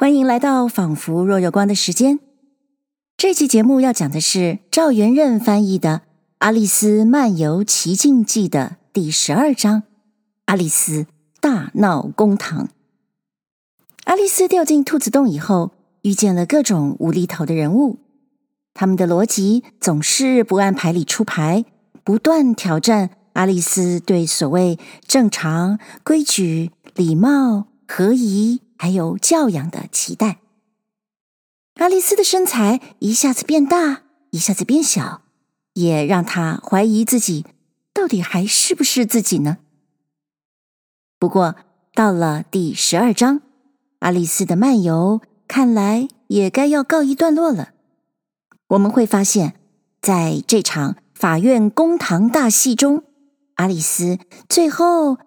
欢迎来到仿佛若有光的时间。这期节目要讲的是赵元任翻译的《阿丽丝漫游奇境记》的第十二章：阿丽丝大闹公堂。阿丽丝掉进兔子洞以后，遇见了各种无厘头的人物，他们的逻辑总是不按牌理出牌，不断挑战阿丽丝对所谓正常、规矩、礼貌、合宜。还有教养的期待。阿丽丝的身材一下子变大，一下子变小，也让她怀疑自己到底还是不是自己呢？不过到了第十二章，阿丽丝的漫游看来也该要告一段落了。我们会发现，在这场法院公堂大戏中，阿丽丝最后。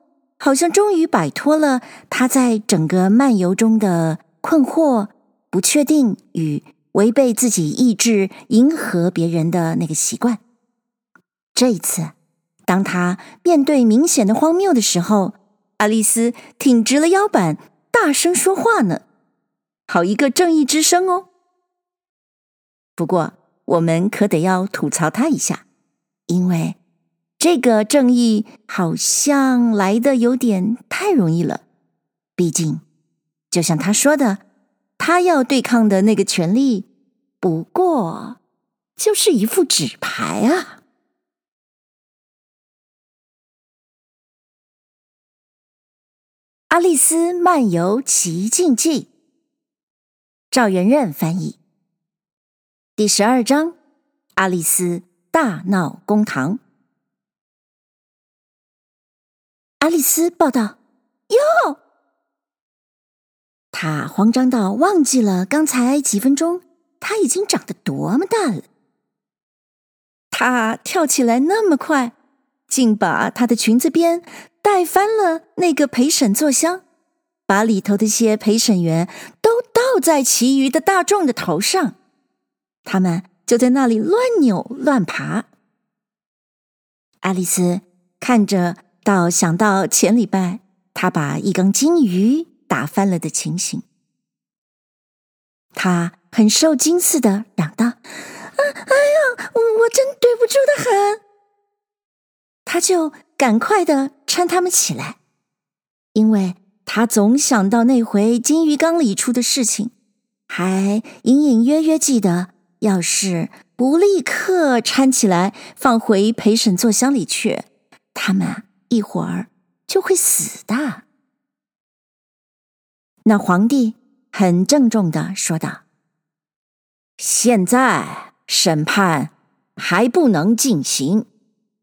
好像终于摆脱了他在整个漫游中的困惑、不确定与违背自己意志迎合别人的那个习惯。这一次，当他面对明显的荒谬的时候，爱丽丝挺直了腰板，大声说话呢，好一个正义之声哦！不过，我们可得要吐槽他一下，因为。这个正义好像来的有点太容易了。毕竟，就像他说的，他要对抗的那个权力，不过就是一副纸牌啊。《阿丽丝漫游奇境记》，赵元任翻译，第十二章：阿丽丝大闹公堂。阿丽丝报道：“哟！”她慌张到忘记了刚才几分钟她已经长得多么大了。她跳起来那么快，竟把她的裙子边带翻了那个陪审座厢，把里头的些陪审员都倒在其余的大众的头上，他们就在那里乱扭乱爬。阿丽丝看着。倒想到前礼拜他把一缸金鱼打翻了的情形，他很受惊似的嚷道：“啊，哎呀，我真对不住的很。”他就赶快的搀他们起来，因为他总想到那回金鱼缸里出的事情，还隐隐约约记得，要是不立刻搀起来放回陪审座厢里去，他们。一会儿就会死的。那皇帝很郑重的说道：“现在审判还不能进行，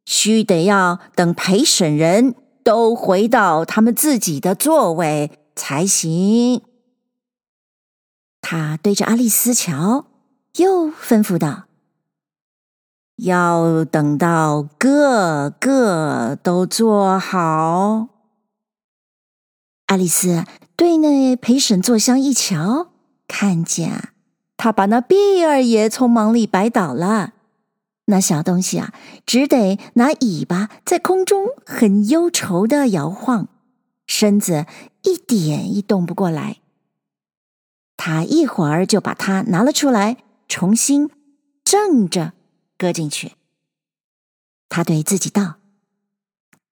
须得要等陪审人都回到他们自己的座位才行。”他对着阿丽丝瞧，又吩咐道。要等到个个都做好。阿丽丝对那陪审座厢一瞧，看见他把那毕二爷从忙里摆倒了，那小东西啊，只得拿尾巴在空中很忧愁的摇晃，身子一点一动不过来。他一会儿就把它拿了出来，重新正着。搁进去，他对自己道：“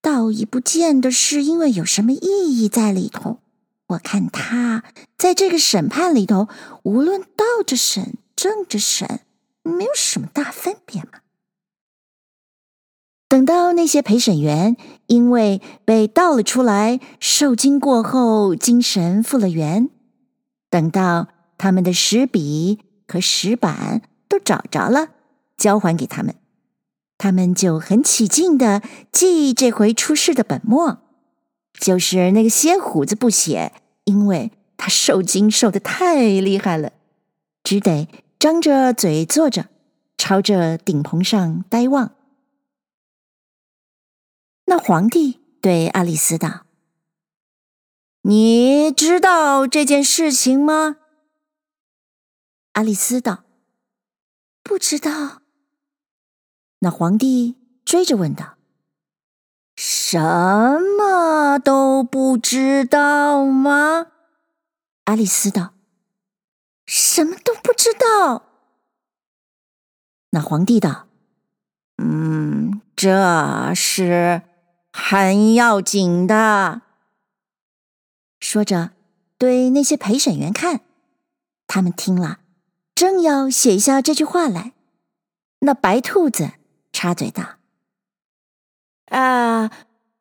倒已不见得是因为有什么意义在里头。我看他在这个审判里头，无论倒着审、正着审，没有什么大分别嘛。”等到那些陪审员因为被倒了出来，受惊过后，精神复了原，等到他们的石笔和石板都找着了。交还给他们，他们就很起劲的记这回出事的本末，就是那个歇胡子不写，因为他受惊受的太厉害了，只得张着嘴坐着，朝着顶棚上呆望。那皇帝对阿丽丝道：“你知道这件事情吗？”阿丽丝道：“不知道。”那皇帝追着问道：“什么都不知道吗？”阿丽丝道：“什么都不知道。那皇帝道：“嗯，这是很要紧的。”说着，对那些陪审员看，他们听了，正要写下这句话来，那白兔子插嘴道：“啊，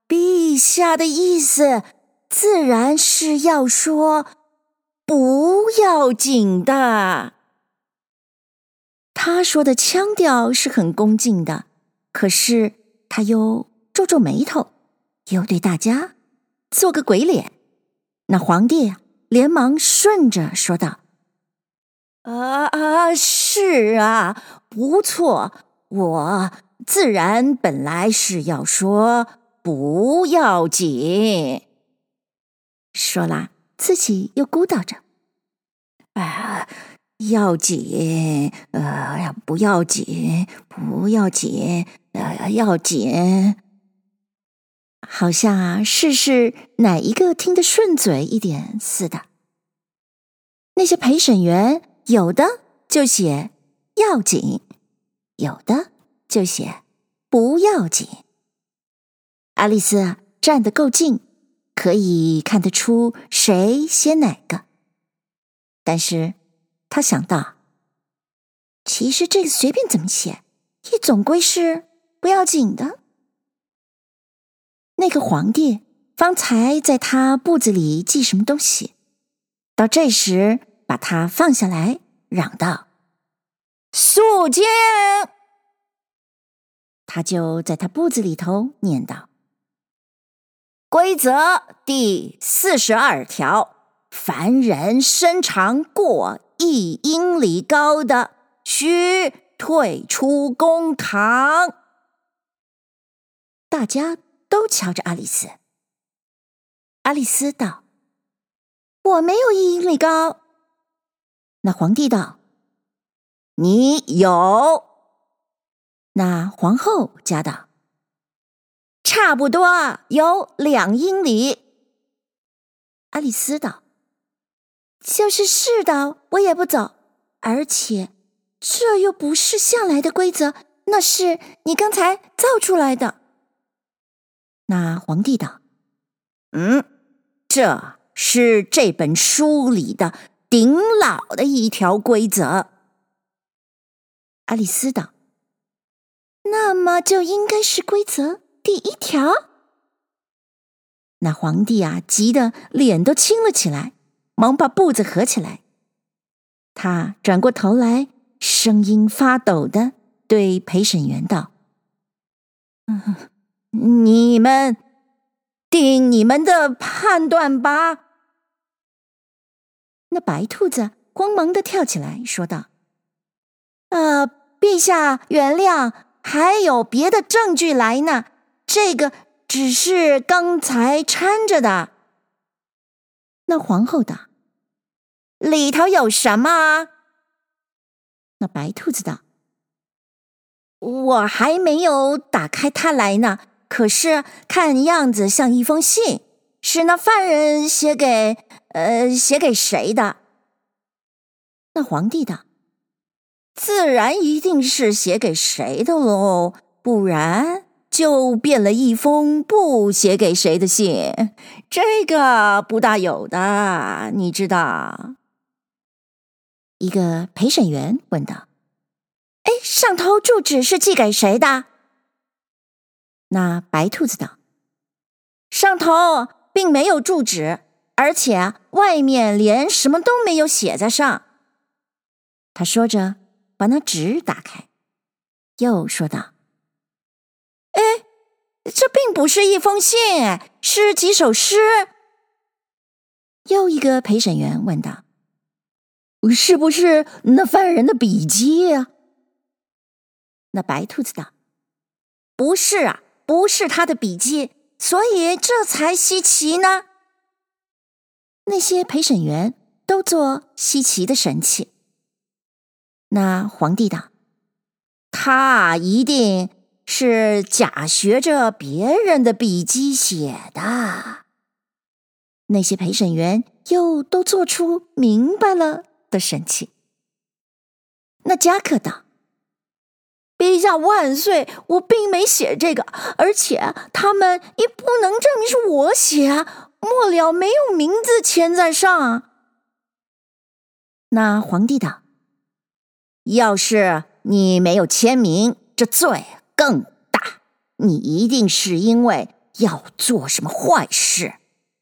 陛下的意思，自然是要说不要紧的。”他说的腔调是很恭敬的，可是他又皱皱眉头，又对大家做个鬼脸。那皇帝连忙顺着说道：“啊啊，是啊，不错，我自然本来是要说不要紧。”说了，自己又咕叨着：“啊，要紧，呃，不要紧，不要紧，呃，要紧。”好像啊，试试哪一个听得顺嘴一点似的。那些陪审员有的就写要紧，有的就写不要紧。爱丽丝站得够近，可以看得出谁写哪个。但是她想到，其实这个随便怎么写，也总归是不要紧的。那个皇帝方才在他簿子里记什么东西，到这时把他放下来，嚷道：“肃静！”他就在他步子里头念道：“规则第四十二条，凡人身长过一英里高的，须退出公堂。”大家。都瞧着阿丽丝。阿丽丝道：“我没有一英里高。”那皇帝道：“你有。”那皇后加道：“差不多有两英里。”爱丽丝道：“就是是的，我也不走。而且这又不是向来的规则，那是你刚才造出来的。”那皇帝道：“嗯，这是这本书里的顶老的一条规则。”爱丽丝道：“那么就应该是规则第一条。”那皇帝啊，急得脸都青了起来，忙把步子合起来。他转过头来，声音发抖的对陪审员道：“嗯。”你们定你们的判断吧。那白兔子慌忙的跳起来说道：“呃，陛下原谅，还有别的证据来呢。这个只是刚才掺着的。”那皇后道：“里头有什么？”那白兔子道：“我还没有打开它来呢。”可是看样子像一封信，是那犯人写给……呃，写给谁的？那皇帝的，自然一定是写给谁的喽，不然就变了一封不写给谁的信。这个不大有的，你知道？一个陪审员问道：“哎，上头住址是寄给谁的？”那白兔子道：“上头并没有住址，而且外面连什么都没有写在上。”他说着，把那纸打开，又说道：“哎，这并不是一封信，是几首诗。”又一个陪审员问道：“是不是那犯人的笔迹呀？”那白兔子道：“不是啊。”不是他的笔记，所以这才稀奇呢。那些陪审员都做稀奇的神气。那皇帝道：“他一定是假学着别人的笔迹写的。”那些陪审员又都做出明白了的神气。那加克道：“陛下万岁！我并没写这个，而且他们也不能证明是我写啊，末了没有名字签在上。”那皇帝道：“要是你没有签名，这罪更大。你一定是因为要做什么坏事，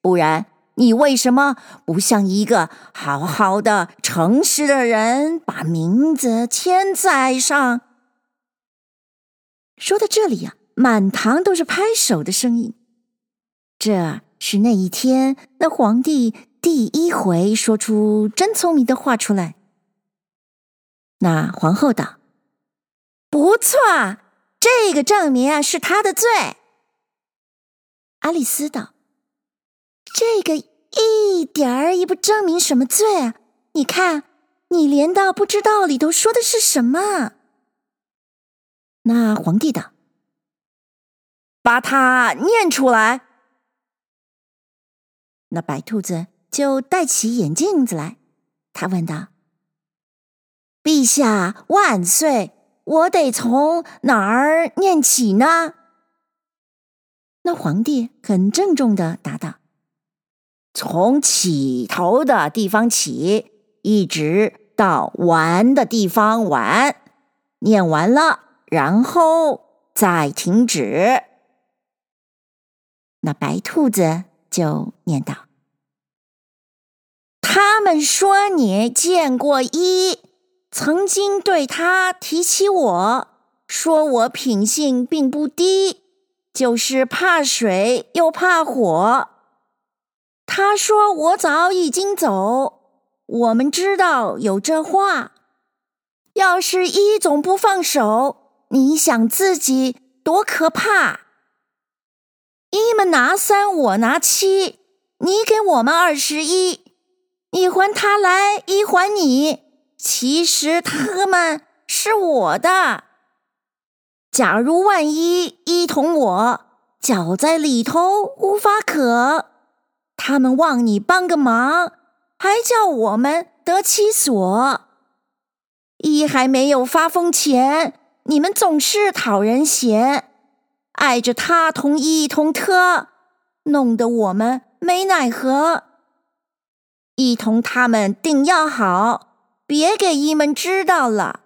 不然。”你为什么不像一个好好的、诚实的人，把名字签在上？说到这里呀、啊，满堂都是拍手的声音。这是那一天，那皇帝第一回说出真聪明的话出来。那皇后道：“不错，这个证明啊是他的罪。”阿丽丝道。这个一点儿也不证明什么罪啊！你看，你连到不知道里头说的是什么。那皇帝道：“把它念出来。”那白兔子就戴起眼镜子来，他问道：“陛下万岁！我得从哪儿念起呢？”那皇帝很郑重的答道。从起头的地方起，一直到完的地方完，念完了，然后再停止。那白兔子就念道：“他们说你见过一，曾经对他提起我，说我品性并不低，就是怕水又怕火。”他说：“我早已经走。我们知道有这话。要是一总不放手，你想自己多可怕？一们拿三，我拿七，你给我们二十一，你还他来，一还你。其实他们是我的。假如万一一同我搅在里头，无法可。”他们望你帮个忙，还叫我们得其所。一还没有发疯前，你们总是讨人嫌，碍着他同一同特，弄得我们没奈何。一同他们定要好，别给一们知道了。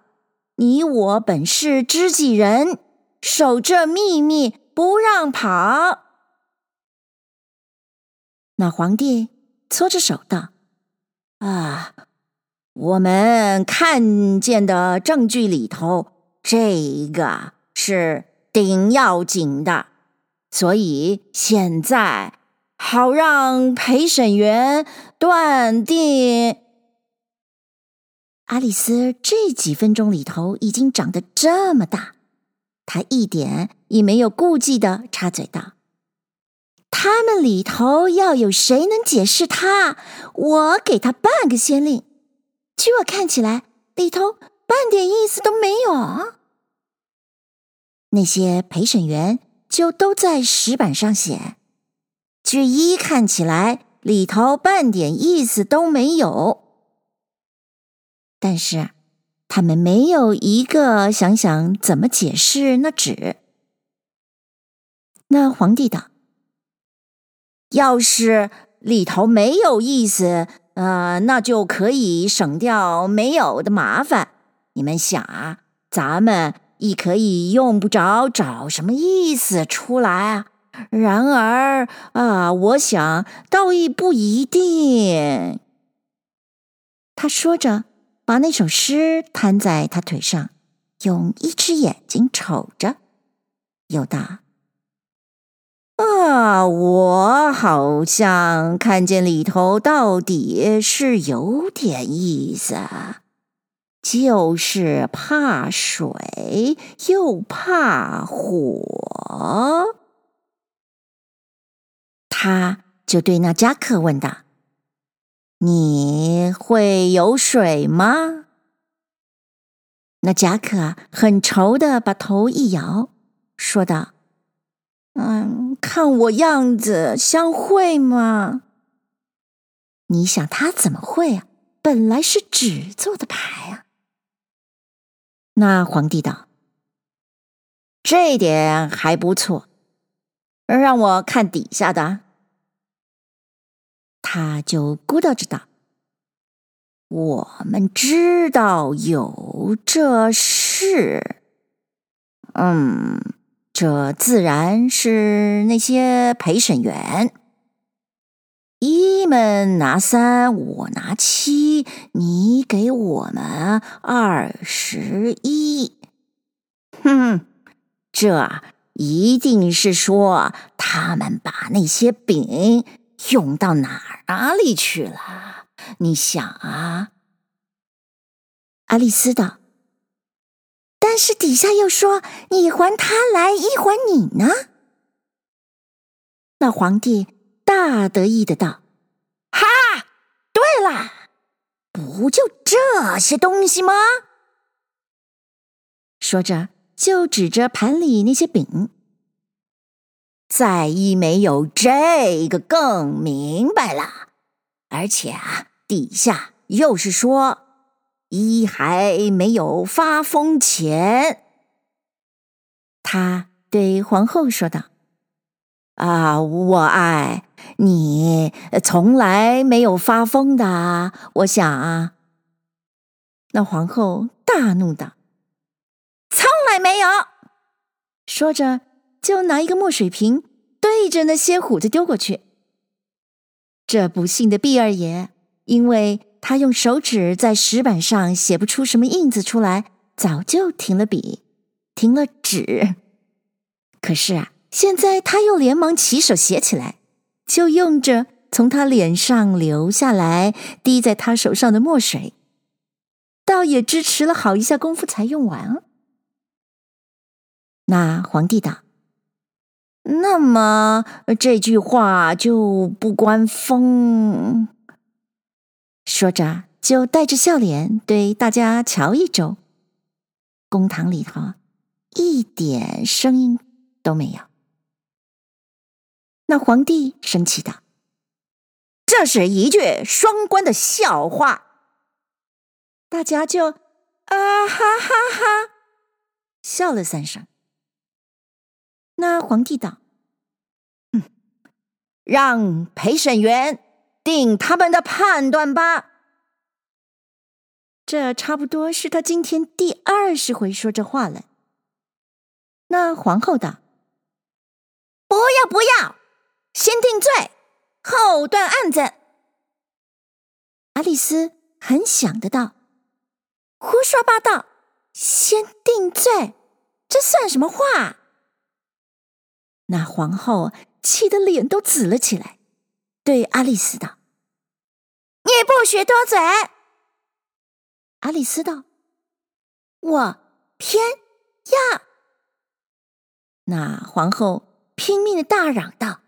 你我本是知己人，守这秘密不让跑。那皇帝搓着手道：“啊，我们看见的证据里头，这个是顶要紧的，所以现在好让陪审员断定。”阿丽丝这几分钟里头已经长得这么大，她一点也没有顾忌的插嘴道。他们里头要有谁能解释他，我给他半个先令。据我看起来，里头半点意思都没有。那些陪审员就都在石板上写。据一看起来，里头半点意思都没有。但是他们没有一个想想怎么解释那纸。那皇帝道。要是里头没有意思，呃，那就可以省掉没有的麻烦。你们想啊，咱们亦可以用不着找什么意思出来啊。然而啊，我想倒亦不一定。他说着，把那首诗摊在他腿上，用一只眼睛瞅着，又道。啊，我好像看见里头到底是有点意思，就是怕水又怕火。他就对那加克问道：“你会游水吗？”那贾可很愁的把头一摇，说道。嗯，看我样子像会吗？你想他怎么会啊？本来是纸做的牌啊。那皇帝道：“这点还不错，让我看底下的。”他就咕叨着道：“我们知道有这事，嗯，这自然是那些陪审员。”一们拿三，我拿七，你给我们二十一。哼，这一定是说他们把那些饼用到哪哪里去了？你想啊，阿丽丝道。但是底下又说你还他来，一还你呢。那皇帝。大得意的道：“哈，对了，不就这些东西吗？”说着，就指着盘里那些饼。再一没有这个更明白了，而且啊，底下又是说一还没有发疯前，他对皇后说道。啊，我爱你，从来没有发疯的。我想啊，那皇后大怒道：“从来没有！”说着，就拿一个墨水瓶对着那些虎子丢过去。这不幸的毕二爷，因为他用手指在石板上写不出什么印子出来，早就停了笔，停了纸。可是啊。现在他又连忙起手写起来，就用着从他脸上流下来、滴在他手上的墨水，倒也支持了好一下功夫才用完。那皇帝道：“那么这句话就不关风。”说着，就带着笑脸对大家瞧一周。公堂里头一点声音都没有。那皇帝生气道：“这是一句双关的笑话。”大家就啊哈哈哈笑了三声。那皇帝道：“嗯，让陪审员定他们的判断吧。”这差不多是他今天第二十回说这话了。那皇后道：“不要，不要。”先定罪，后断案子。阿丽丝很想得到，胡说八道！先定罪，这算什么话？那皇后气得脸都紫了起来，对阿丽丝道：“你不许多嘴！”阿丽丝道：“我偏要。”那皇后拼命的大嚷道。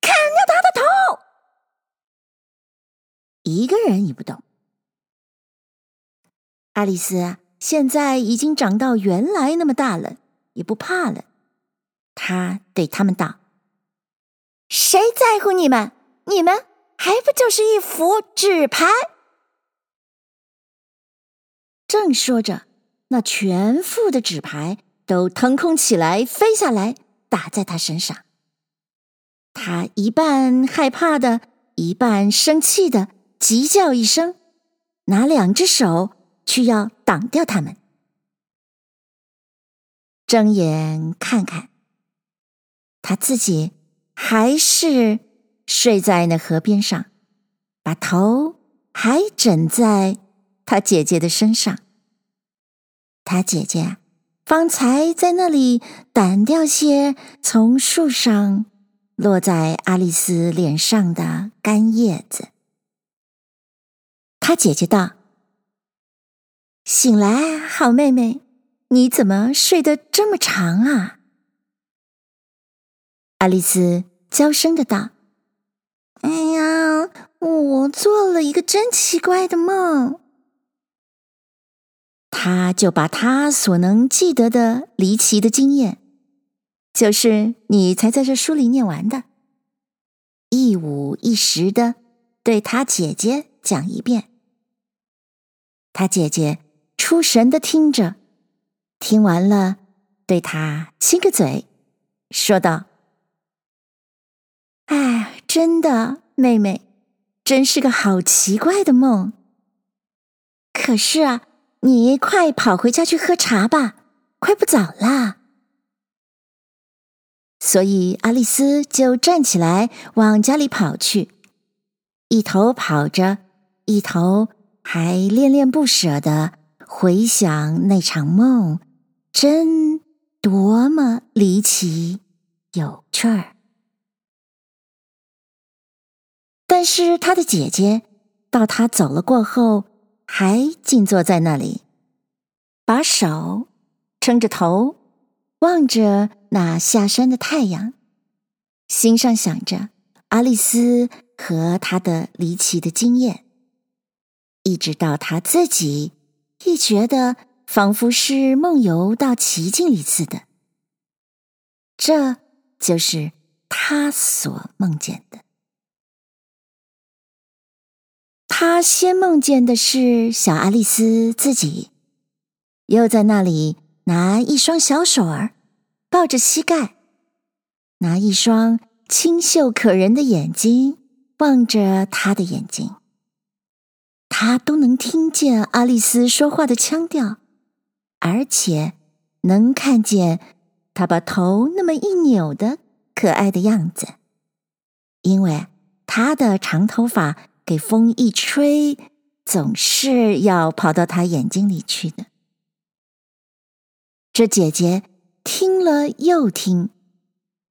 砍掉他的头！一个人也不动。阿丽丝现在已经长到原来那么大了，也不怕了。他对他们道：“谁在乎你们？你们还不就是一副纸牌？”正说着，那全副的纸牌都腾空起来，飞下来，打在他身上。他一半害怕的，一半生气的，急叫一声，拿两只手去要挡掉他们。睁眼看看，他自己还是睡在那河边上，把头还枕在他姐姐的身上。他姐姐方才在那里掸掉些从树上。落在阿丽丝脸上的干叶子，他姐姐道：“醒来，好妹妹，你怎么睡得这么长啊？”爱丽丝娇声的道：“哎呀，我做了一个真奇怪的梦。”她就把她所能记得的离奇的经验。就是你才在这书里念完的，一五一十的对他姐姐讲一遍。他姐姐出神的听着，听完了，对他亲个嘴，说道：“，真的，妹妹，真是个好奇怪的梦。可是啊，你快跑回家去喝茶吧，快不早啦。”所以阿丽丝就站起来往家里跑去，一头跑着，一头还恋恋不舍的回想那场梦，真多么离奇有趣儿。但是她的姐姐到她走了过后，还静坐在那里，把手撑着头，望着那下山的太阳，心上想着阿丽丝和她的离奇的经验，一直到她自己亦觉得仿佛是梦游到奇境里似的。这就是她所梦见的。他先梦见的是小阿丽丝自己，又在那里。拿一双小手儿抱着膝盖，拿一双清秀可人的眼睛望着他的眼睛，他都能听见阿丽丝说话的腔调，而且能看见她把头那么一扭的可爱的样子，因为她的长头发给风一吹，总是要跑到他眼睛里去的。这姐姐听了又听，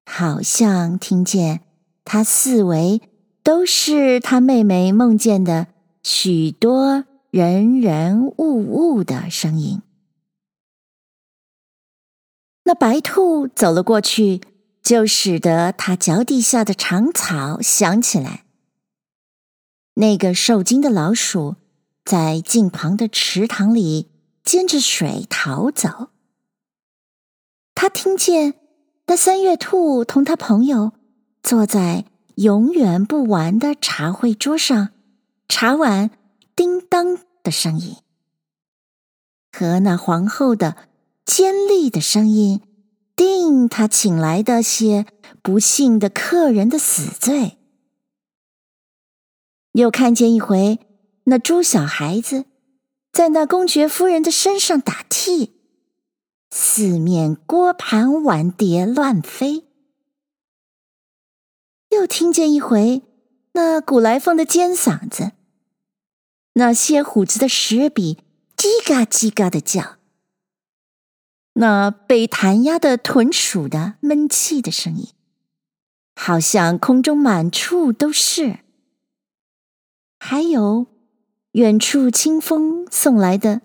好像听见她四围都是她妹妹梦见的许多人人物物的声音。那白兔走了过去，就使得她脚底下的长草响起来。那个受惊的老鼠在近旁的池塘里捡着水逃走。他听见那三月兔同他朋友坐在永远不完的茶会桌上，茶碗叮当的声音，和那皇后的尖利的声音，定他请来的些不幸的客人的死罪。又看见一回那猪小孩子在那公爵夫人的身上打替。四面锅盘碗碟乱飞，又听见一回那古来凤的尖嗓子，那些虎子的石笔叽嘎叽嘎的叫，那被弹压的豚鼠的闷气的声音，好像空中满处都是。还有远处清风送来的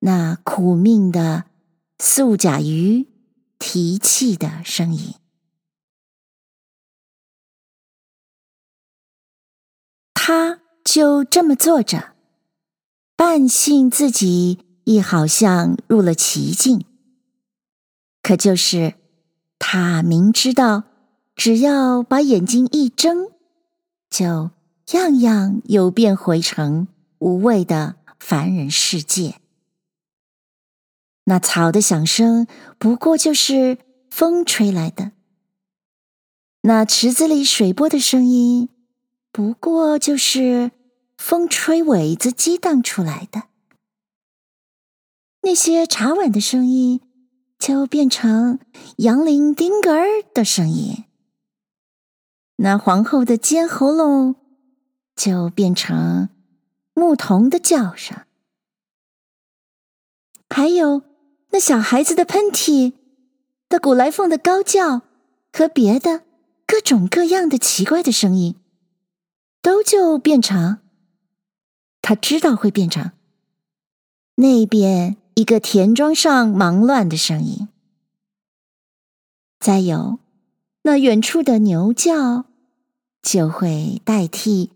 那苦命的。素甲鱼提气的声音，他就这么坐着，半信自己亦好像入了奇境。可就是他明知道，只要把眼睛一睁，就样样又变回成无味的凡人世界。那草的响声不过就是风吹来的，那池子里水波的声音不过就是风吹苇子激荡出来的，那些茶碗的声音就变成杨铃丁格儿的声音，那皇后的尖喉咙就变成牧童的叫声，还有。那小孩子的喷嚏，的古来凤的高叫，和别的各种各样的奇怪的声音，都就变成，他知道会变成那边一个田庄上忙乱的声音。再有那远处的牛叫，就会代替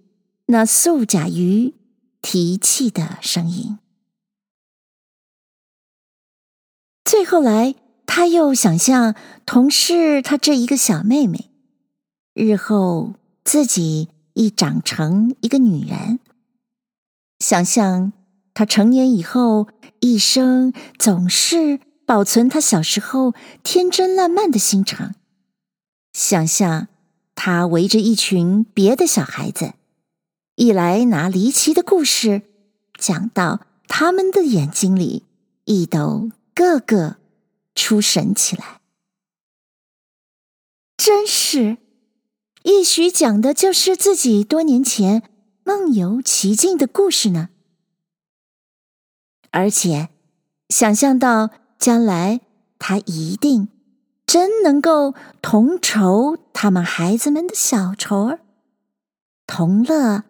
那素甲鱼提气的声音。最后来，他又想象同是他这一个小妹妹，日后自己亦长成一个女人，想象她成年以后，一生总是保存他小时候天真烂漫的心肠，想象他围着一群别的小孩子，一来拿离奇的故事讲到他们的眼睛里，一都个个出神起来。真是，也许讲的就是自己多年前梦游奇境的故事呢。而且，想象到将来他一定真能够同酬他们孩子们的小酬儿，同乐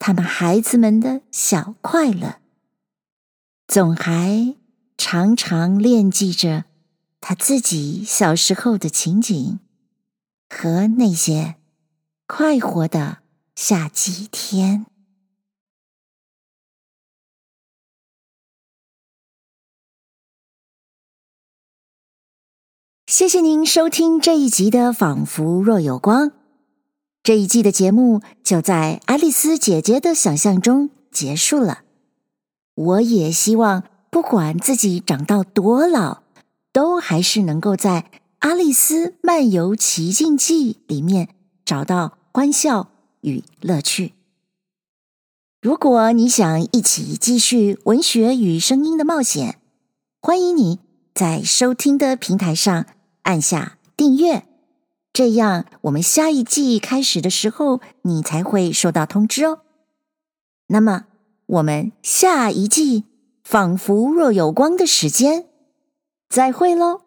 他们孩子们的小快乐，总还常常惦记着他自己小时候的情景。和那些快活的夏季天。谢谢您收听这一集的《仿佛若有光》。这一季的节目就在爱丽丝姐姐的想象中结束了。我也希望，不管自己长到多老，都还是能够在。《阿丽丝漫游奇境记》里面找到欢笑与乐趣。如果你想一起继续文学与声音的冒险，欢迎你在收听的平台上按下订阅，这样我们下一季开始的时候，你才会收到通知哦。那么，我们下一季仿佛若有光的时间，再会喽。